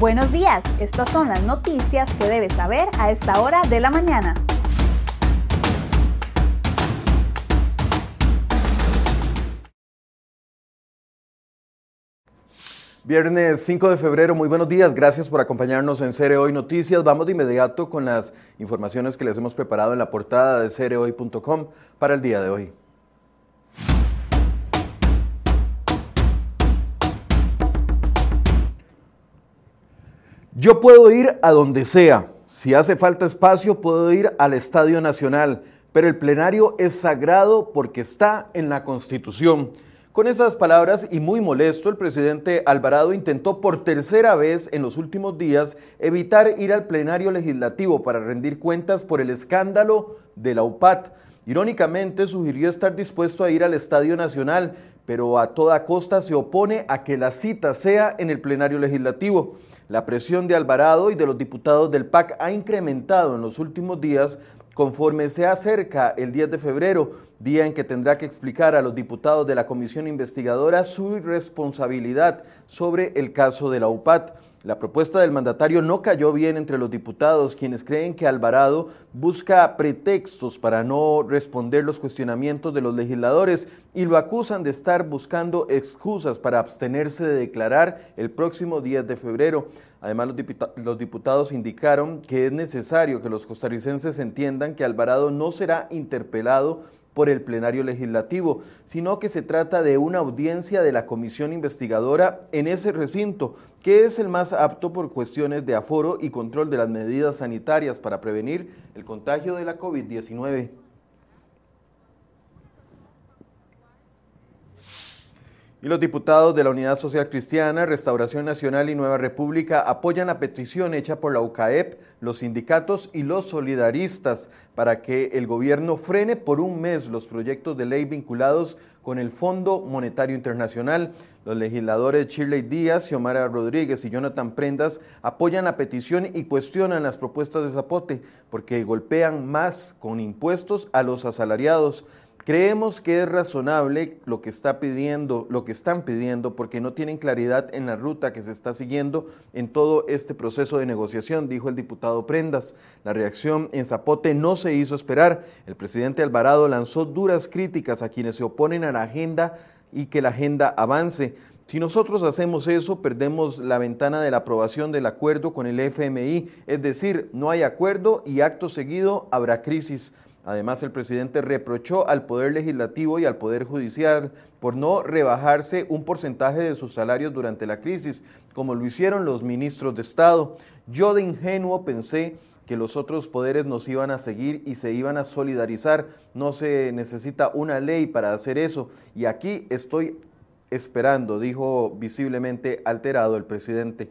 Buenos días, estas son las noticias que debes saber a esta hora de la mañana. Viernes 5 de febrero, muy buenos días, gracias por acompañarnos en Cere Hoy Noticias. Vamos de inmediato con las informaciones que les hemos preparado en la portada de cerehoy.com para el día de hoy. Yo puedo ir a donde sea. Si hace falta espacio, puedo ir al Estadio Nacional, pero el plenario es sagrado porque está en la Constitución. Con esas palabras y muy molesto, el presidente Alvarado intentó por tercera vez en los últimos días evitar ir al plenario legislativo para rendir cuentas por el escándalo de la UPAT. Irónicamente, sugirió estar dispuesto a ir al Estadio Nacional, pero a toda costa se opone a que la cita sea en el plenario legislativo. La presión de Alvarado y de los diputados del PAC ha incrementado en los últimos días conforme se acerca el 10 de febrero, día en que tendrá que explicar a los diputados de la comisión investigadora su responsabilidad sobre el caso de la UPAT. La propuesta del mandatario no cayó bien entre los diputados, quienes creen que Alvarado busca pretextos para no responder los cuestionamientos de los legisladores y lo acusan de estar buscando excusas para abstenerse de declarar el próximo 10 de febrero. Además, los, diputados indicaron que es necesario que los costarricenses entiendan que Alvarado no será interpelado por el plenario legislativo, sino que se trata de una audiencia de la comisión investigadora en ese recinto, que es el más apto por cuestiones de aforo y control de las medidas sanitarias para prevenir el contagio de la COVID-19. Y los diputados de la Unidad Social Cristiana, Restauración Nacional y Nueva República apoyan la petición hecha por la UCAEP, los sindicatos y los solidaristas para que el gobierno frene por un mes los proyectos de ley vinculados con el Fondo Monetario Internacional. Los legisladores Shirley Díaz, Xiomara Rodríguez y Jonathan Prendas apoyan la petición y cuestionan las propuestas de Zapote porque golpean más con impuestos a los asalariados. Creemos que es razonable lo que está pidiendo, lo que están pidiendo, porque no tienen claridad en la ruta que se está siguiendo en todo este proceso de negociación, dijo el diputado Prendas. La reacción en Zapote no se hizo esperar. El presidente Alvarado lanzó duras críticas a quienes se oponen a la agenda y que la agenda avance. Si nosotros hacemos eso, perdemos la ventana de la aprobación del acuerdo con el FMI, es decir, no hay acuerdo y acto seguido habrá crisis. Además, el presidente reprochó al Poder Legislativo y al Poder Judicial por no rebajarse un porcentaje de sus salarios durante la crisis, como lo hicieron los ministros de Estado. Yo de ingenuo pensé que los otros poderes nos iban a seguir y se iban a solidarizar. No se necesita una ley para hacer eso. Y aquí estoy esperando, dijo visiblemente alterado el presidente.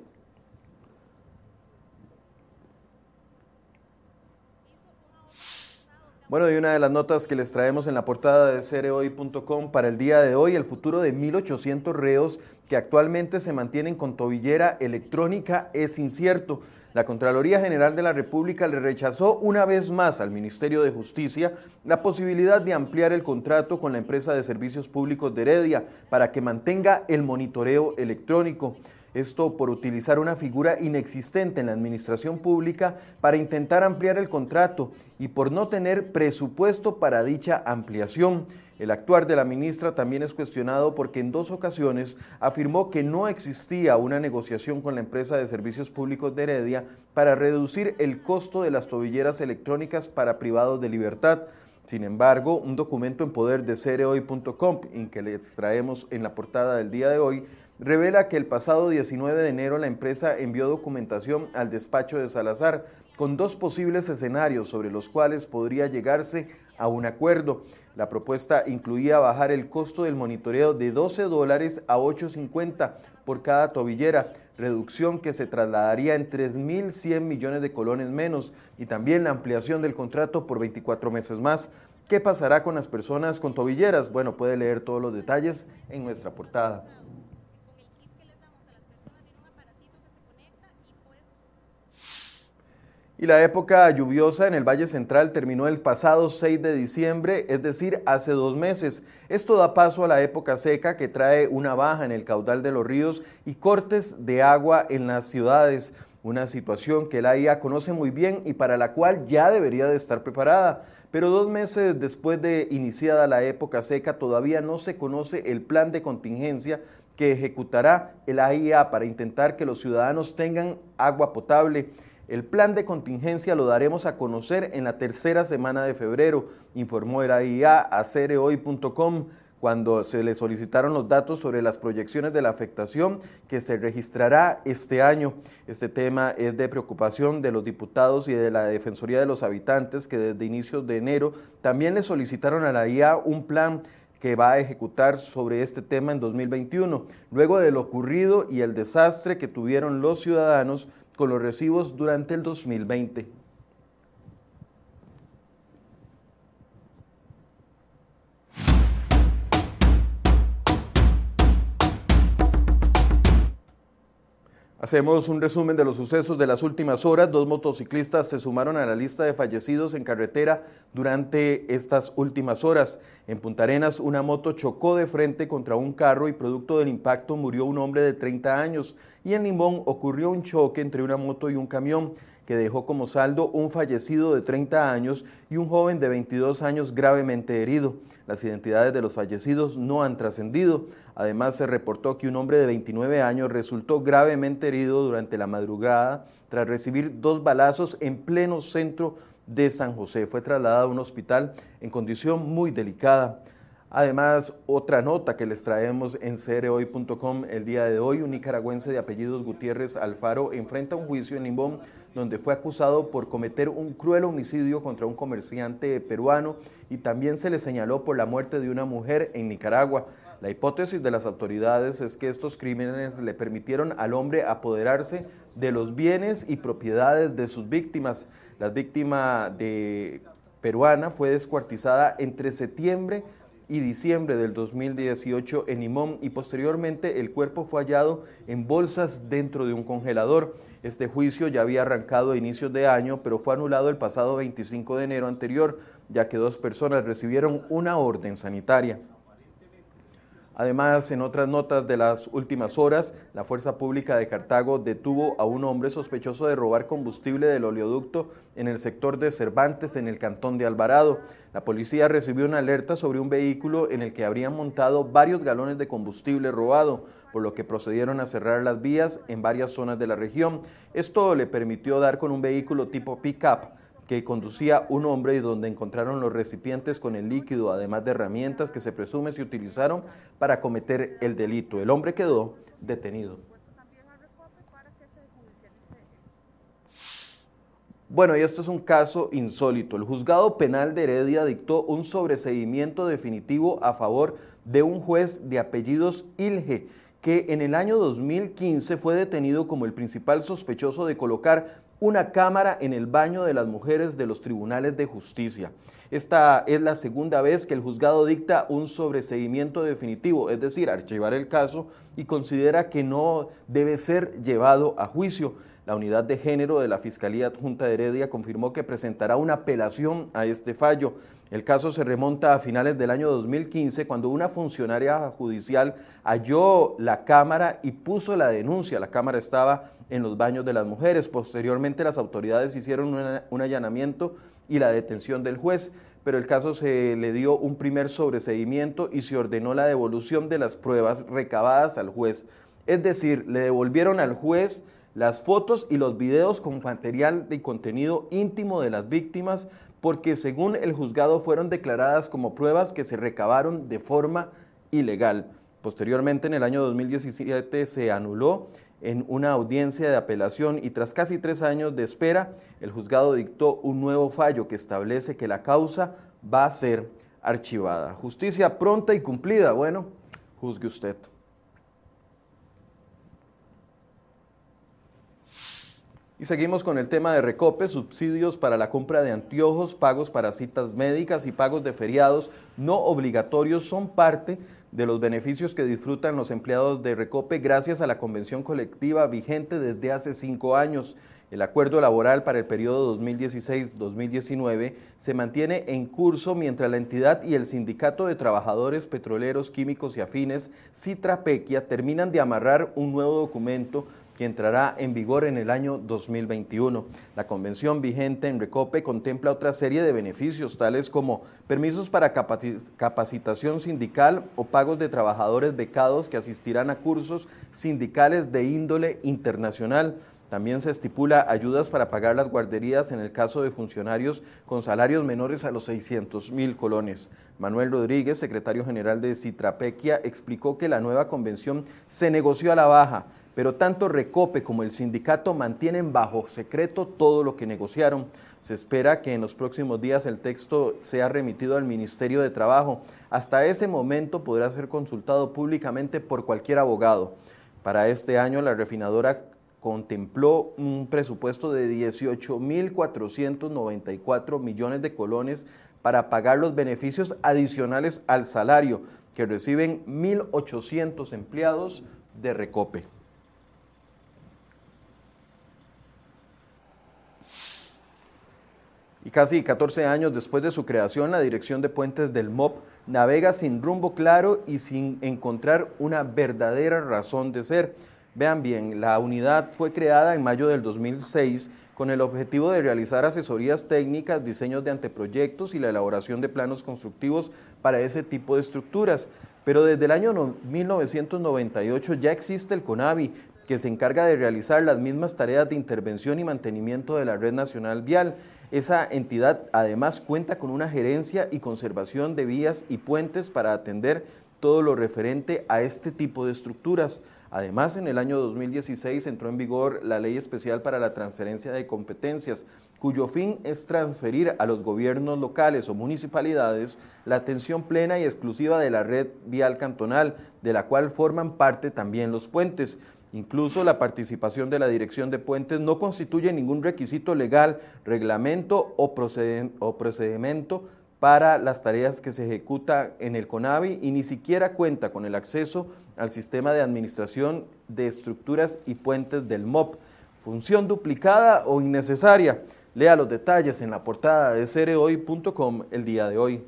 Bueno, y una de las notas que les traemos en la portada de cereoy.com para el día de hoy, el futuro de 1.800 reos que actualmente se mantienen con tobillera electrónica es incierto. La Contraloría General de la República le rechazó una vez más al Ministerio de Justicia la posibilidad de ampliar el contrato con la empresa de servicios públicos de Heredia para que mantenga el monitoreo electrónico. Esto por utilizar una figura inexistente en la administración pública para intentar ampliar el contrato y por no tener presupuesto para dicha ampliación. El actuar de la ministra también es cuestionado porque en dos ocasiones afirmó que no existía una negociación con la empresa de servicios públicos de Heredia para reducir el costo de las tobilleras electrónicas para privados de libertad. Sin embargo, un documento en poder de cereoy.com, en que les traemos en la portada del día de hoy, revela que el pasado 19 de enero la empresa envió documentación al despacho de Salazar con dos posibles escenarios sobre los cuales podría llegarse a un acuerdo. La propuesta incluía bajar el costo del monitoreo de 12 dólares a 8.50 por cada tobillera, reducción que se trasladaría en 3.100 millones de colones menos y también la ampliación del contrato por 24 meses más. ¿Qué pasará con las personas con tobilleras? Bueno, puede leer todos los detalles en nuestra portada. Y la época lluviosa en el Valle Central terminó el pasado 6 de diciembre, es decir, hace dos meses. Esto da paso a la época seca que trae una baja en el caudal de los ríos y cortes de agua en las ciudades. Una situación que la IA conoce muy bien y para la cual ya debería de estar preparada. Pero dos meses después de iniciada la época seca todavía no se conoce el plan de contingencia que ejecutará el AIA para intentar que los ciudadanos tengan agua potable. El plan de contingencia lo daremos a conocer en la tercera semana de febrero, informó el AIA a cerehoy.com cuando se le solicitaron los datos sobre las proyecciones de la afectación que se registrará este año. Este tema es de preocupación de los diputados y de la Defensoría de los Habitantes que desde inicios de enero también le solicitaron a la IA un plan que va a ejecutar sobre este tema en 2021, luego de lo ocurrido y el desastre que tuvieron los ciudadanos con los recibos durante el 2020. Hacemos un resumen de los sucesos de las últimas horas. Dos motociclistas se sumaron a la lista de fallecidos en carretera durante estas últimas horas. En Punta Arenas, una moto chocó de frente contra un carro y producto del impacto murió un hombre de 30 años. Y en Limón ocurrió un choque entre una moto y un camión que dejó como saldo un fallecido de 30 años y un joven de 22 años gravemente herido. Las identidades de los fallecidos no han trascendido. Además, se reportó que un hombre de 29 años resultó gravemente herido durante la madrugada tras recibir dos balazos en pleno centro de San José. Fue trasladado a un hospital en condición muy delicada. Además, otra nota que les traemos en cereoy.com el día de hoy, un nicaragüense de apellidos Gutiérrez Alfaro enfrenta un juicio en Limón donde fue acusado por cometer un cruel homicidio contra un comerciante peruano y también se le señaló por la muerte de una mujer en Nicaragua. La hipótesis de las autoridades es que estos crímenes le permitieron al hombre apoderarse de los bienes y propiedades de sus víctimas. La víctima de peruana fue descuartizada entre septiembre y diciembre del 2018 en Limón y posteriormente el cuerpo fue hallado en bolsas dentro de un congelador. Este juicio ya había arrancado a inicios de año, pero fue anulado el pasado 25 de enero anterior, ya que dos personas recibieron una orden sanitaria. Además, en otras notas de las últimas horas, la Fuerza Pública de Cartago detuvo a un hombre sospechoso de robar combustible del oleoducto en el sector de Cervantes, en el cantón de Alvarado. La policía recibió una alerta sobre un vehículo en el que habrían montado varios galones de combustible robado, por lo que procedieron a cerrar las vías en varias zonas de la región. Esto le permitió dar con un vehículo tipo pick-up que conducía un hombre y donde encontraron los recipientes con el líquido, además de herramientas que se presume se utilizaron para cometer el delito. El hombre quedó detenido. Bueno, y esto es un caso insólito. El juzgado penal de Heredia dictó un sobreseguimiento definitivo a favor de un juez de apellidos Ilge, que en el año 2015 fue detenido como el principal sospechoso de colocar una cámara en el baño de las mujeres de los tribunales de justicia. Esta es la segunda vez que el juzgado dicta un sobreseguimiento definitivo, es decir, archivar el caso y considera que no debe ser llevado a juicio. La unidad de género de la Fiscalía Adjunta de Heredia confirmó que presentará una apelación a este fallo. El caso se remonta a finales del año 2015 cuando una funcionaria judicial halló la cámara y puso la denuncia. La cámara estaba en los baños de las mujeres. Posteriormente las autoridades hicieron un allanamiento y la detención del juez, pero el caso se le dio un primer sobreseguimiento y se ordenó la devolución de las pruebas recabadas al juez. Es decir, le devolvieron al juez las fotos y los videos con material de contenido íntimo de las víctimas porque según el juzgado fueron declaradas como pruebas que se recabaron de forma ilegal. Posteriormente, en el año 2017, se anuló en una audiencia de apelación y tras casi tres años de espera, el juzgado dictó un nuevo fallo que establece que la causa va a ser archivada. Justicia pronta y cumplida. Bueno, juzgue usted. Y seguimos con el tema de recope, subsidios para la compra de anteojos, pagos para citas médicas y pagos de feriados no obligatorios son parte de los beneficios que disfrutan los empleados de Recope gracias a la convención colectiva vigente desde hace cinco años. El acuerdo laboral para el periodo 2016-2019 se mantiene en curso mientras la entidad y el Sindicato de Trabajadores Petroleros, Químicos y Afines, Citrapequia, terminan de amarrar un nuevo documento que entrará en vigor en el año 2021. La convención vigente en Recope contempla otra serie de beneficios, tales como permisos para capacitación sindical o pagos de trabajadores becados que asistirán a cursos sindicales de índole internacional también se estipula ayudas para pagar las guarderías en el caso de funcionarios con salarios menores a los 600 mil colones. Manuel Rodríguez, secretario general de Citrapequia, explicó que la nueva convención se negoció a la baja, pero tanto Recope como el sindicato mantienen bajo secreto todo lo que negociaron. Se espera que en los próximos días el texto sea remitido al Ministerio de Trabajo. Hasta ese momento podrá ser consultado públicamente por cualquier abogado. Para este año, la refinadora contempló un presupuesto de 18.494 millones de colones para pagar los beneficios adicionales al salario que reciben 1.800 empleados de Recope. Y casi 14 años después de su creación, la Dirección de Puentes del MOP navega sin rumbo claro y sin encontrar una verdadera razón de ser. Vean bien, la unidad fue creada en mayo del 2006 con el objetivo de realizar asesorías técnicas, diseños de anteproyectos y la elaboración de planos constructivos para ese tipo de estructuras. Pero desde el año 1998 ya existe el CONAVI, que se encarga de realizar las mismas tareas de intervención y mantenimiento de la red nacional vial. Esa entidad además cuenta con una gerencia y conservación de vías y puentes para atender todo lo referente a este tipo de estructuras. Además, en el año 2016 entró en vigor la Ley Especial para la Transferencia de Competencias, cuyo fin es transferir a los gobiernos locales o municipalidades la atención plena y exclusiva de la red vial cantonal, de la cual forman parte también los puentes. Incluso la participación de la Dirección de Puentes no constituye ningún requisito legal, reglamento o, procedimiento para las tareas que se ejecuta en el CONAVI y ni siquiera cuenta con el acceso al sistema de administración de estructuras y puentes del MOP. Función duplicada o innecesaria. Lea los detalles en la portada de cereoy.com el día de hoy.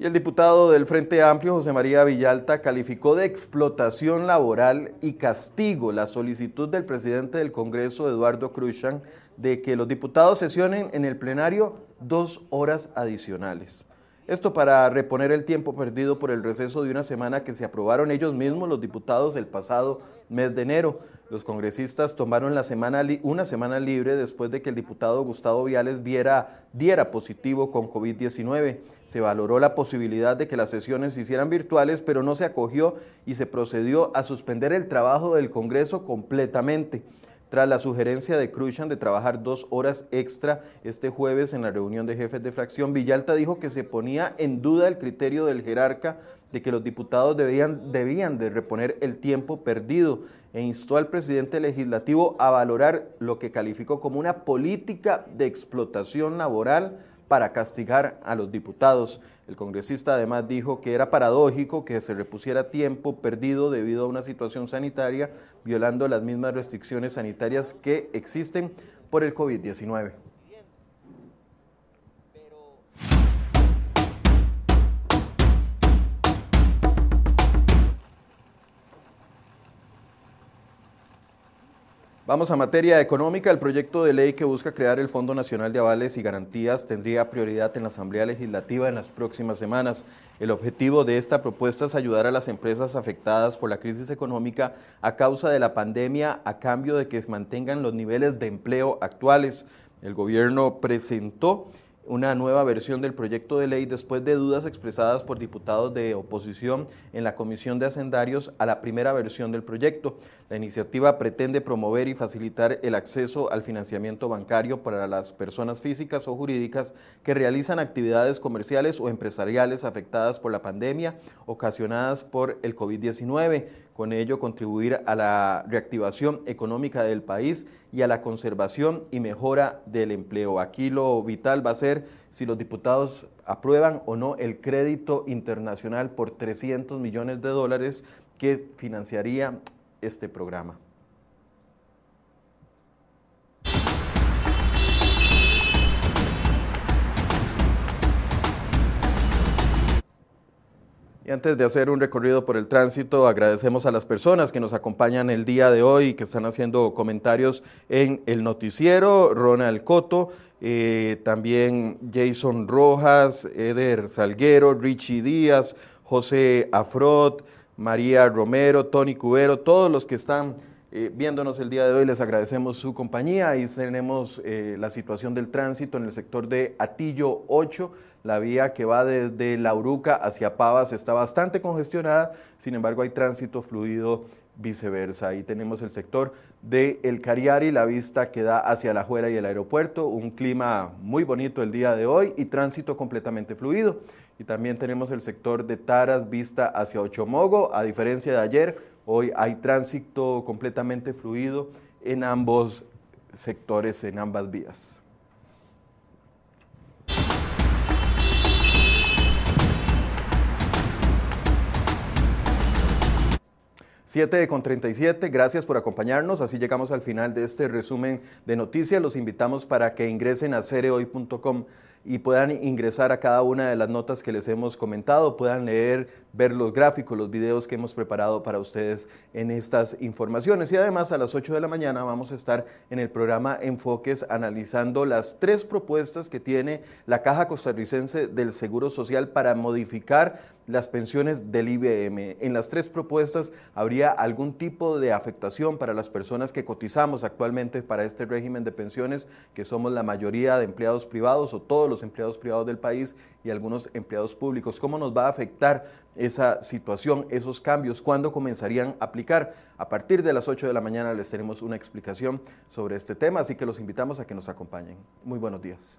Y el diputado del Frente Amplio, José María Villalta, calificó de explotación laboral y castigo la solicitud del presidente del Congreso, Eduardo Cruzan, de que los diputados sesionen en el plenario dos horas adicionales. Esto para reponer el tiempo perdido por el receso de una semana que se aprobaron ellos mismos los diputados el pasado mes de enero. Los congresistas tomaron una semana libre después de que el diputado Gustavo Viales viera, diera positivo con COVID-19. Se valoró la posibilidad de que las sesiones se hicieran virtuales, pero no se acogió y se procedió a suspender el trabajo del Congreso completamente. Tras la sugerencia de Cruzan de trabajar dos horas extra este jueves en la reunión de jefes de fracción, Villalta dijo que se ponía en duda el criterio del jerarca de que los diputados debían, debían de reponer el tiempo perdido e instó al presidente legislativo a valorar lo que calificó como una política de explotación laboral para castigar a los diputados. El congresista además dijo que era paradójico que se repusiera tiempo perdido debido a una situación sanitaria, violando las mismas restricciones sanitarias que existen por el COVID-19. Vamos a materia económica. El proyecto de ley que busca crear el Fondo Nacional de Avales y Garantías tendría prioridad en la Asamblea Legislativa en las próximas semanas. El objetivo de esta propuesta es ayudar a las empresas afectadas por la crisis económica a causa de la pandemia a cambio de que mantengan los niveles de empleo actuales. El gobierno presentó una nueva versión del proyecto de ley después de dudas expresadas por diputados de oposición en la Comisión de Hacendarios a la primera versión del proyecto. La iniciativa pretende promover y facilitar el acceso al financiamiento bancario para las personas físicas o jurídicas que realizan actividades comerciales o empresariales afectadas por la pandemia ocasionadas por el COVID-19 con ello contribuir a la reactivación económica del país y a la conservación y mejora del empleo. Aquí lo vital va a ser si los diputados aprueban o no el crédito internacional por 300 millones de dólares que financiaría este programa. Y antes de hacer un recorrido por el tránsito, agradecemos a las personas que nos acompañan el día de hoy, que están haciendo comentarios en el noticiero, Ronald Coto, eh, también Jason Rojas, Eder Salguero, Richie Díaz, José Afrot, María Romero, Tony Cubero, todos los que están eh, viéndonos el día de hoy, les agradecemos su compañía. Ahí tenemos eh, la situación del tránsito en el sector de Atillo 8. La vía que va desde La Uruca hacia Pavas está bastante congestionada, sin embargo hay tránsito fluido viceversa. Ahí tenemos el sector de El Cariari, la vista que da hacia La Juela y el aeropuerto, un clima muy bonito el día de hoy y tránsito completamente fluido. Y también tenemos el sector de Taras, vista hacia Ochomogo, a diferencia de ayer, Hoy hay tránsito completamente fluido en ambos sectores, en ambas vías. 7 con 37, gracias por acompañarnos. Así llegamos al final de este resumen de noticias. Los invitamos para que ingresen a cereoy.com y puedan ingresar a cada una de las notas que les hemos comentado, puedan leer, ver los gráficos, los videos que hemos preparado para ustedes en estas informaciones. Y además a las 8 de la mañana vamos a estar en el programa Enfoques analizando las tres propuestas que tiene la Caja Costarricense del Seguro Social para modificar las pensiones del IBM. En las tres propuestas habría algún tipo de afectación para las personas que cotizamos actualmente para este régimen de pensiones, que somos la mayoría de empleados privados o todos los empleados privados del país y algunos empleados públicos. ¿Cómo nos va a afectar esa situación, esos cambios? ¿Cuándo comenzarían a aplicar? A partir de las 8 de la mañana les tenemos una explicación sobre este tema, así que los invitamos a que nos acompañen. Muy buenos días.